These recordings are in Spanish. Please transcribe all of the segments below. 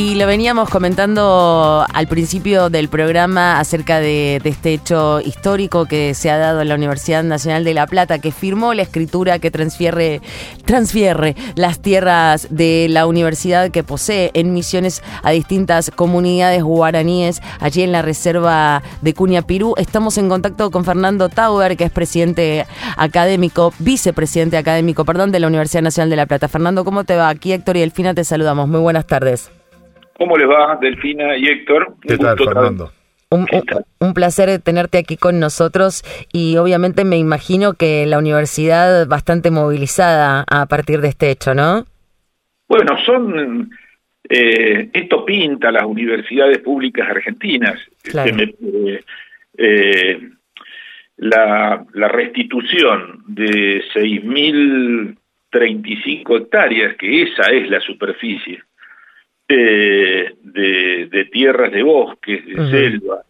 Y lo veníamos comentando al principio del programa acerca de, este hecho histórico que se ha dado en la Universidad Nacional de La Plata, que firmó la escritura que transfiere, las tierras de la universidad que posee en misiones a distintas comunidades guaraníes allí en la reserva de Cuña Pirú. Estamos en contacto con Fernando Tauber, que es presidente académico, vicepresidente académico, perdón, de la Universidad Nacional de La Plata. Fernando, ¿cómo te va? Aquí Héctor y Elfina te saludamos. Muy buenas tardes. ¿Cómo les va, Delfina y Héctor? ¿Qué tal, Fernando? Un, placer tenerte aquí con nosotros y obviamente me imagino que la universidad bastante movilizada a partir de este hecho, ¿no? Bueno, son eh, esto pinta las universidades públicas argentinas. Eh, eh, la, la restitución de 6.035 hectáreas, que esa es la superficie de, tierras de bosques, de selva,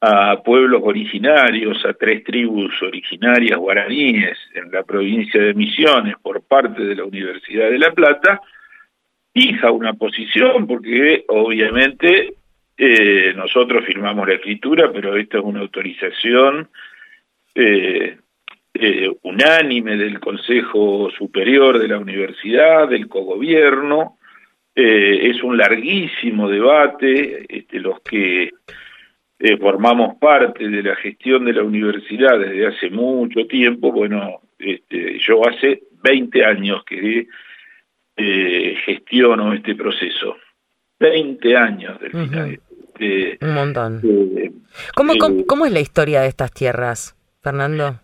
a pueblos originarios, a tres tribus originarias guaraníes en la provincia de Misiones por parte de la Universidad de La Plata, fija una posición porque obviamente eh, nosotros firmamos la escritura, pero esta es una autorización eh, eh, unánime del Consejo Superior de la Universidad, del cogobierno, eh, es un larguísimo debate, este, los que eh, formamos parte de la gestión de la universidad desde hace mucho tiempo, bueno, este, yo hace 20 años que eh, gestiono este proceso. 20 años del final. un montón. ¿Cómo, cómo, es la historia de estas tierras, Fernando?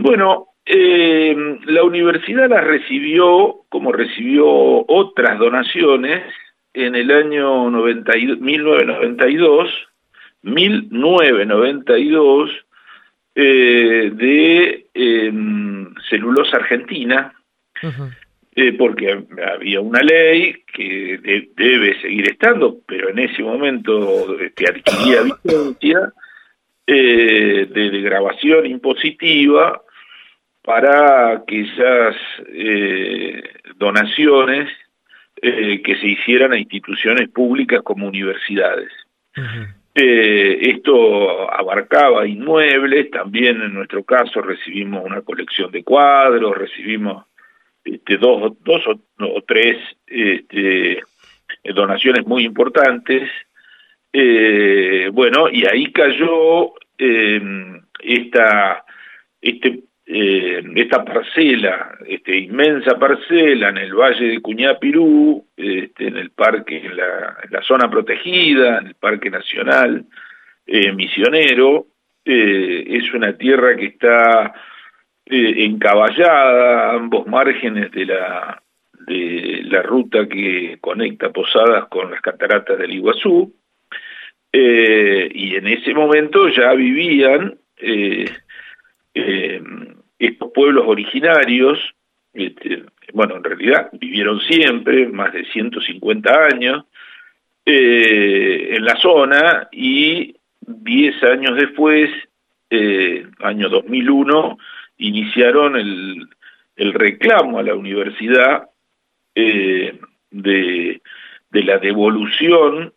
bueno, eh, la universidad las recibió, como recibió otras donaciones, en el año 1992, 1992, eh, de em, celulosa argentina, eh, porque había una ley que debe seguir estando, pero en ese momento que adquiría vigencia, eh, de grabación impositiva, para aquellas eh, donaciones eh, que se hicieran a instituciones públicas como universidades. Eh, esto abarcaba inmuebles, también en nuestro caso recibimos una colección de cuadros, recibimos este, dos, dos o, tres este, donaciones muy importantes. bueno, y ahí cayó esta, este eh, esta parcela, esta inmensa parcela en el valle de Cuñapirú, este, en el parque, en la, zona protegida, en el Parque Nacional eh, Misionero, eh, es una tierra que está encaballada a ambos márgenes de la, de la ruta que conecta Posadas con las cataratas del Iguazú, y en ese momento ya vivían estos pueblos originarios, este, bueno, en realidad vivieron siempre, más de 150 años, eh, en la zona y 10 años después, eh, año 2001, iniciaron el, el reclamo a la universidad eh, de, de la devolución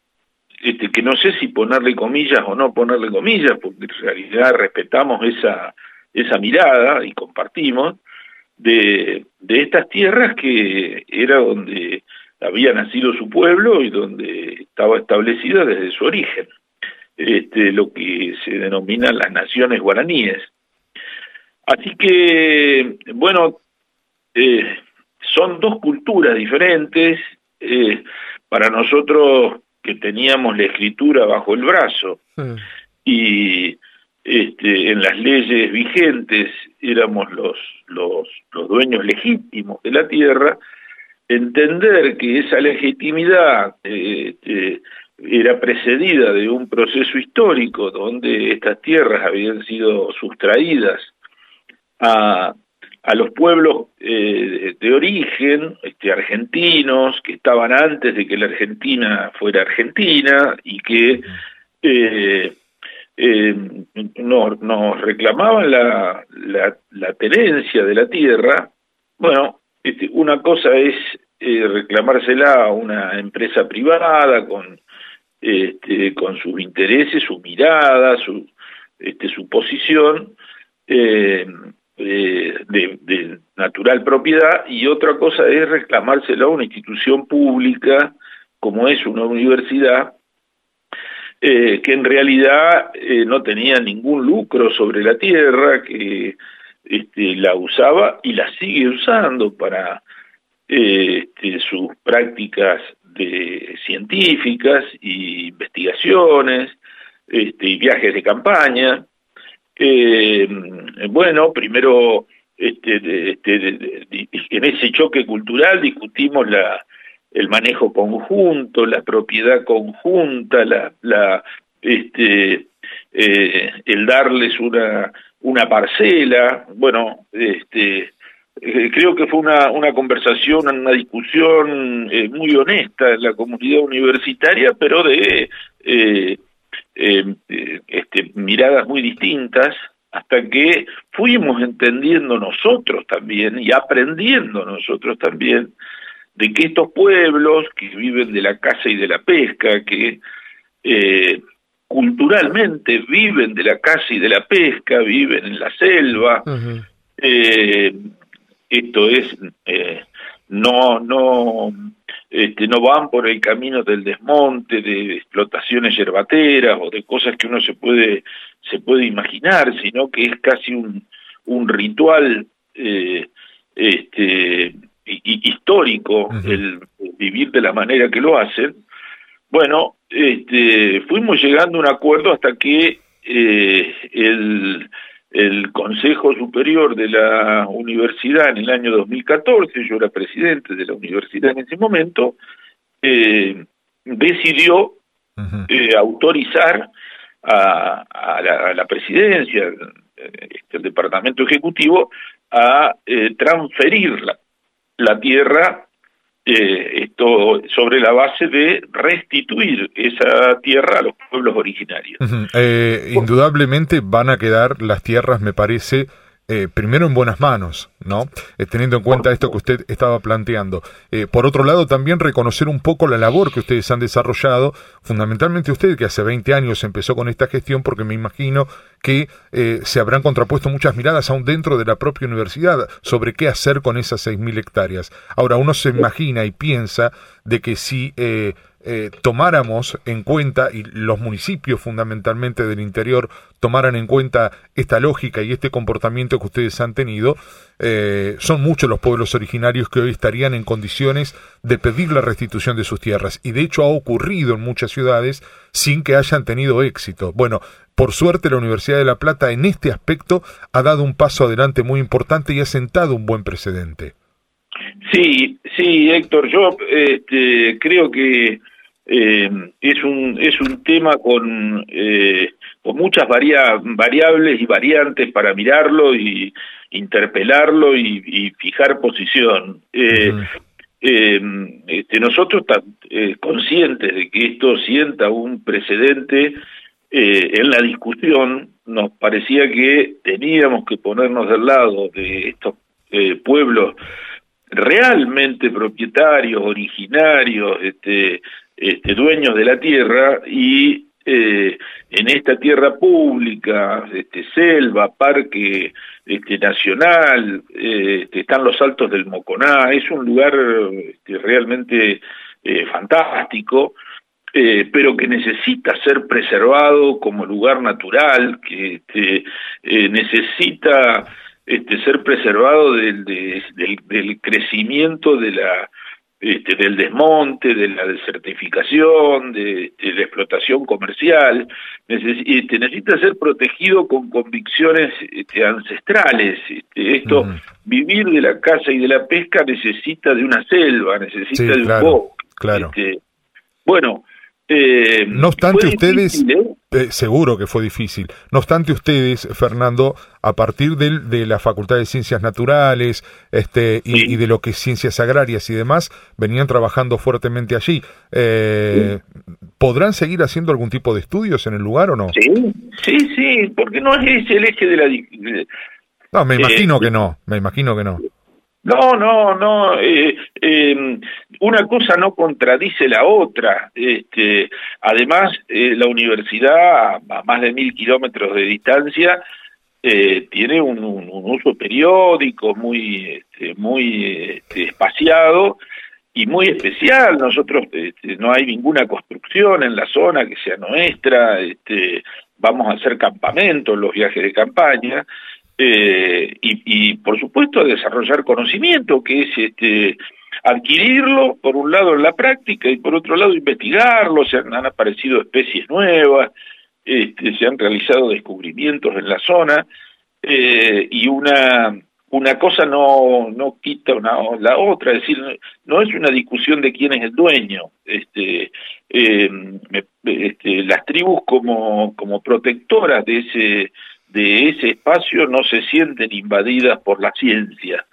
este, que no sé si ponerle comillas o no ponerle comillas, porque en realidad respetamos esa esa mirada y compartimos de, de estas tierras que era donde había nacido su pueblo y donde estaba establecida desde su origen, este, lo que se denominan las naciones guaraníes. Así que, bueno, eh, son dos culturas diferentes. Eh, para nosotros que teníamos la escritura bajo el brazo mm. y este, en las leyes vigentes éramos los, los, dueños legítimos de la tierra, entender que esa legitimidad este, era precedida de un proceso histórico donde estas tierras habían sido sustraídas a, a los pueblos eh, de origen, este, argentinos, que estaban antes de que la Argentina fuera Argentina y que eh, eh, nos, nos, reclamaban la, la, tenencia de la tierra, bueno, este, una cosa es eh, reclamársela a una empresa privada con, este, con sus intereses, su mirada, su, este, su posición eh, de, de, natural propiedad, y otra cosa es reclamársela a una institución pública como es una universidad, eh, que en realidad eh, no tenía ningún lucro sobre la tierra, que este, la usaba y la sigue usando para eh, este, sus prácticas científicas y investigaciones este, y viajes de campaña. bueno, primero en ese choque cultural discutimos la, el manejo conjunto, la propiedad conjunta, la, la este, eh, el darles una, una parcela, bueno, este, eh, creo que fue una, una conversación, una discusión eh, muy honesta en la comunidad universitaria, pero de este, miradas muy distintas, hasta que fuimos entendiendo nosotros también y aprendiendo nosotros también de que estos pueblos que viven de la caza y de la pesca, que eh, culturalmente viven de la caza y de la pesca, viven en la selva, eh, esto es, eh, no, no, este, no van por el camino del desmonte, de explotaciones yerbateras o de cosas que uno se puede, se puede imaginar, sino que es casi un, un ritual eh, este, histórico el vivir de la manera que lo hacen, bueno, este, fuimos llegando a un acuerdo hasta que eh, el, el Consejo Superior de la Universidad en el año 2014, yo era presidente de la universidad en ese momento, eh, decidió eh, autorizar a, a, la, a, la, presidencia, este, el departamento ejecutivo, a eh, transferirla la tierra eh, esto sobre la base de restituir esa tierra a los pueblos originarios. eh, indudablemente van a quedar las tierras, me parece, eh, primero en buenas manos, ¿no? Eh, teniendo en cuenta esto que usted estaba planteando. Eh, por otro lado, también reconocer un poco la labor que ustedes han desarrollado, fundamentalmente usted, que hace 20 años empezó con esta gestión, porque me imagino que se habrán contrapuesto muchas miradas aún dentro de la propia universidad sobre qué hacer con esas 6.000 hectáreas. Ahora, uno se imagina y piensa de que si eh, tomáramos en cuenta, y los municipios fundamentalmente del interior tomaran en cuenta esta lógica y este comportamiento que ustedes han tenido, eh, son muchos los pueblos originarios que hoy estarían en condiciones de pedir la restitución de sus tierras. Y de hecho ha ocurrido en muchas ciudades sin que hayan tenido éxito. Bueno, por suerte la Universidad de La Plata en este aspecto ha dado un paso adelante muy importante y ha sentado un buen precedente. Sí, sí, Héctor, yo este, creo que eh, es un es un tema con eh, con muchas variables y variantes para mirarlo y interpelarlo y, fijar posición. Eh, este, nosotros estamos conscientes de que esto sienta un precedente en la discusión, nos parecía que teníamos que ponernos del lado de estos pueblos realmente propietarios, originarios, este, este, dueños de la tierra y eh, en esta tierra pública, este, selva, parque este, nacional, eh, están los altos del Moconá, es un lugar realmente eh, fantástico, pero que necesita ser preservado como lugar natural, que necesita ser preservado del crecimiento de la este, del desmonte, de la desertificación, de, la explotación comercial, este, necesita ser protegido con convicciones este, ancestrales. Este, esto, vivir de la caza y de la pesca necesita de una selva, necesita de un bosque. Claro. Este, bueno, eh, no obstante, ustedes, eh, seguro que fue difícil. No obstante, ustedes, Fernando, a partir de, de la Facultad de Ciencias Naturales este, y, de lo que es ciencias agrarias y demás, venían trabajando fuertemente allí. Eh, ¿Podrán seguir haciendo algún tipo de estudios en el lugar o no? Sí, sí, sí, porque no es el eje de la... No, me imagino que no, me imagino que no. No, no, no. Eh, eh, una cosa no contradice la otra. Este, además, eh, la universidad, a más de mil kilómetros de distancia, eh, tiene un, uso periódico muy, este, muy este, espaciado y muy especial. Nosotros este, no hay ninguna construcción en la zona que sea nuestra. Este, vamos a hacer campamentos, los viajes de campaña. Eh, y, y, por supuesto desarrollar conocimiento, que es este, adquirirlo, por un lado en la práctica y por otro lado investigarlo, se han, aparecido especies nuevas, este, se han realizado descubrimientos en la zona eh, y una una cosa no no quita una la otra, es decir, no es una discusión de quién es el dueño. Este, eh, este, las tribus como como protectoras de ese de ese espacio no se sienten invadidas por la ciencia.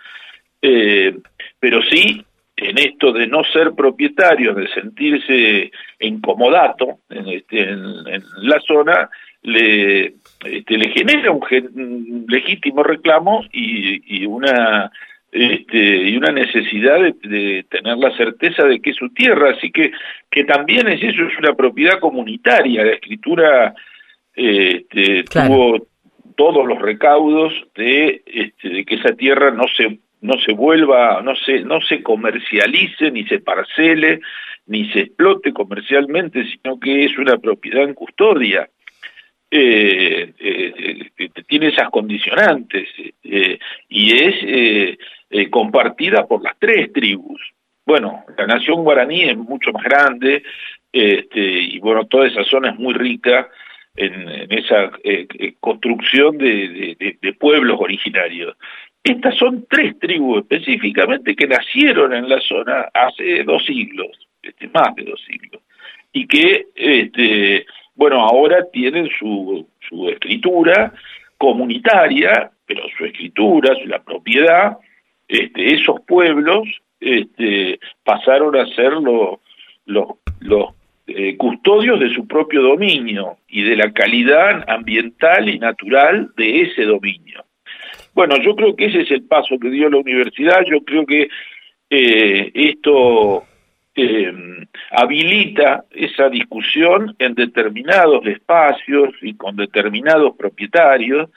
Eh, pero sí, en esto de no ser propietarios, de sentirse incomodato en, este, en, la zona, le, este, le genera un, legítimo reclamo y, y una este, y una necesidad de, tener la certeza de que es su tierra, así que que también es eso es una propiedad comunitaria. La escritura este, tuvo todos los recaudos de, este, de que esa tierra no se no se vuelva, no se, no se comercialice, ni se parcele, ni se explote comercialmente, sino que es una propiedad en custodia. Eh, eh, eh tiene esas condicionantes y es compartida por las tres tribus. Bueno, la nación guaraní es mucho más grande este, y bueno, toda esa zona es muy rica en, esa construcción de, pueblos originarios. Estas son tres tribus específicamente que nacieron en la zona hace dos siglos, este, más de dos siglos, y que, este, bueno, ahora tienen su, escritura comunitaria, pero su escritura, la propiedad, este, esos pueblos pasaron a ser los eh, custodios de su propio dominio y de la calidad ambiental y natural de ese dominio. Bueno, yo creo que ese es el paso que dio la universidad, yo creo que eh, esto eh, habilita esa discusión en determinados espacios y con determinados propietarios,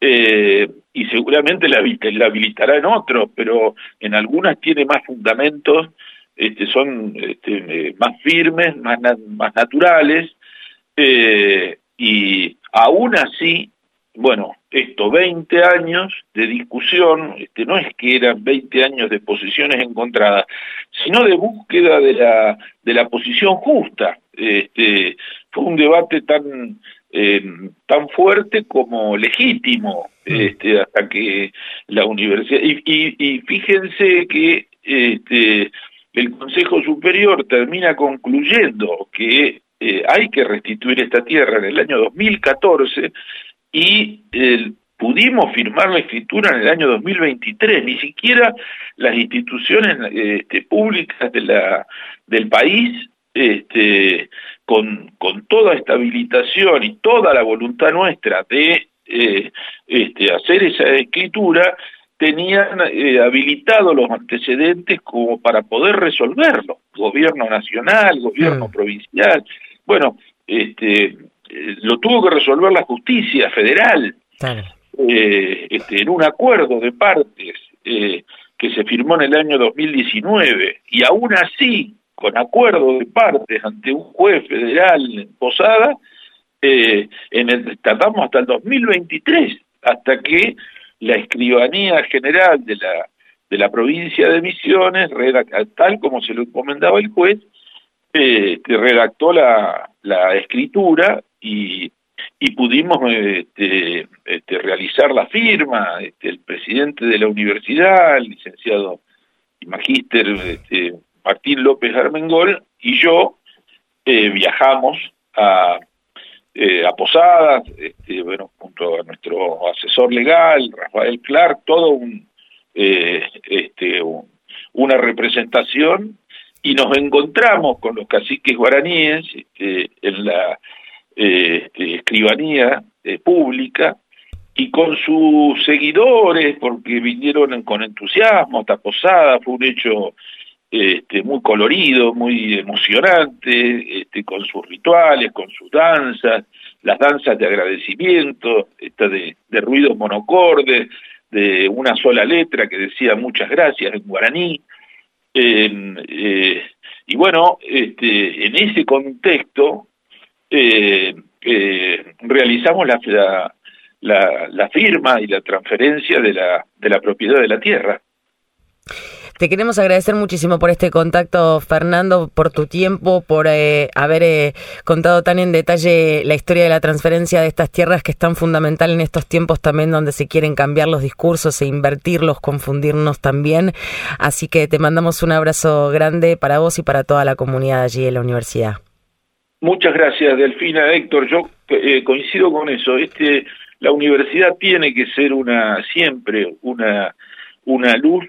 y seguramente la, habilitará en otros, pero en algunas tiene más fundamentos este, son este, eh, más firmes, más, más naturales, eh, y aún así, bueno, esto, 20 años de discusión, este, no es que eran 20 años de posiciones encontradas, sino de búsqueda de la, de la posición justa. Este, fue un debate tan, eh, tan fuerte como legítimo, mm. este, hasta que la universidad, y, y, y fíjense que este, el Consejo Superior termina concluyendo que eh, hay que restituir esta tierra en el año 2014 y pudimos firmar la escritura en el año 2023, ni siquiera las instituciones este, públicas de la, del país, este, con, con toda esta habilitación y toda la voluntad nuestra de eh, este, hacer esa escritura, tenían eh, habilitados los antecedentes como para poder resolverlo, gobierno nacional, gobierno mm. provincial, bueno, este, eh, lo tuvo que resolver la justicia federal, eh, este, en un acuerdo de partes que se firmó en el año 2019, y aún así, con acuerdo de partes ante un juez federal en Posada, en el, tardamos hasta el 2023, hasta que la escribanía general de la de la provincia de Misiones, tal como se lo encomendaba el juez, eh, redactó la, la escritura y, y pudimos este, este, realizar la firma, este, el presidente de la universidad, el licenciado y magíster este, Martín López Armengol y yo eh, viajamos a, eh, a Posadas, este, bueno, junto a nuestro asesor legal, Rafael Clark, todo un, eh, este, una representación y nos encontramos con los caciques guaraníes este, en la eh, este, escribanía pública y con sus seguidores, porque vinieron con entusiasmo hasta Posada, fue un hecho este, muy colorido, muy emocionante, este, con sus rituales, con sus danzas, las danzas de agradecimiento, esta de, ruidos monocordes, de una sola letra que decía muchas gracias en guaraní. Eh, y bueno, este, en ese contexto eh, eh, realizamos la, la, la, firma y la transferencia de la, de la propiedad de la tierra. Te queremos agradecer muchísimo por este contacto, Fernando, por tu tiempo, por eh, haber eh, contado tan en detalle la historia de la transferencia de estas tierras que es tan fundamental en estos tiempos también donde se quieren cambiar los discursos e invertirlos, confundirnos también. Así que te mandamos un abrazo grande para vos y para toda la comunidad allí en la universidad. Muchas gracias, Delfina, Héctor. Yo eh, coincido con eso. Este, la universidad tiene que ser una siempre una una luz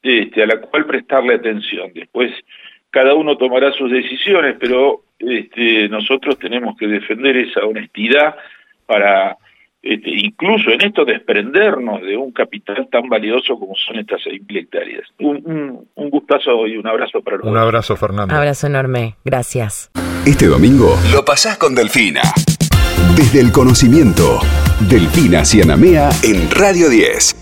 este, a la cual prestarle atención. Después cada uno tomará sus decisiones, pero este, nosotros tenemos que defender esa honestidad para este, incluso en esto desprendernos de un capital tan valioso como son estas seis hectáreas. Un, un, gustazo y un abrazo para los Un abrazo, Fernando. Un abrazo enorme. Gracias. Este domingo lo pasás con Delfina. Desde el conocimiento, Delfina Cianamea en Radio 10.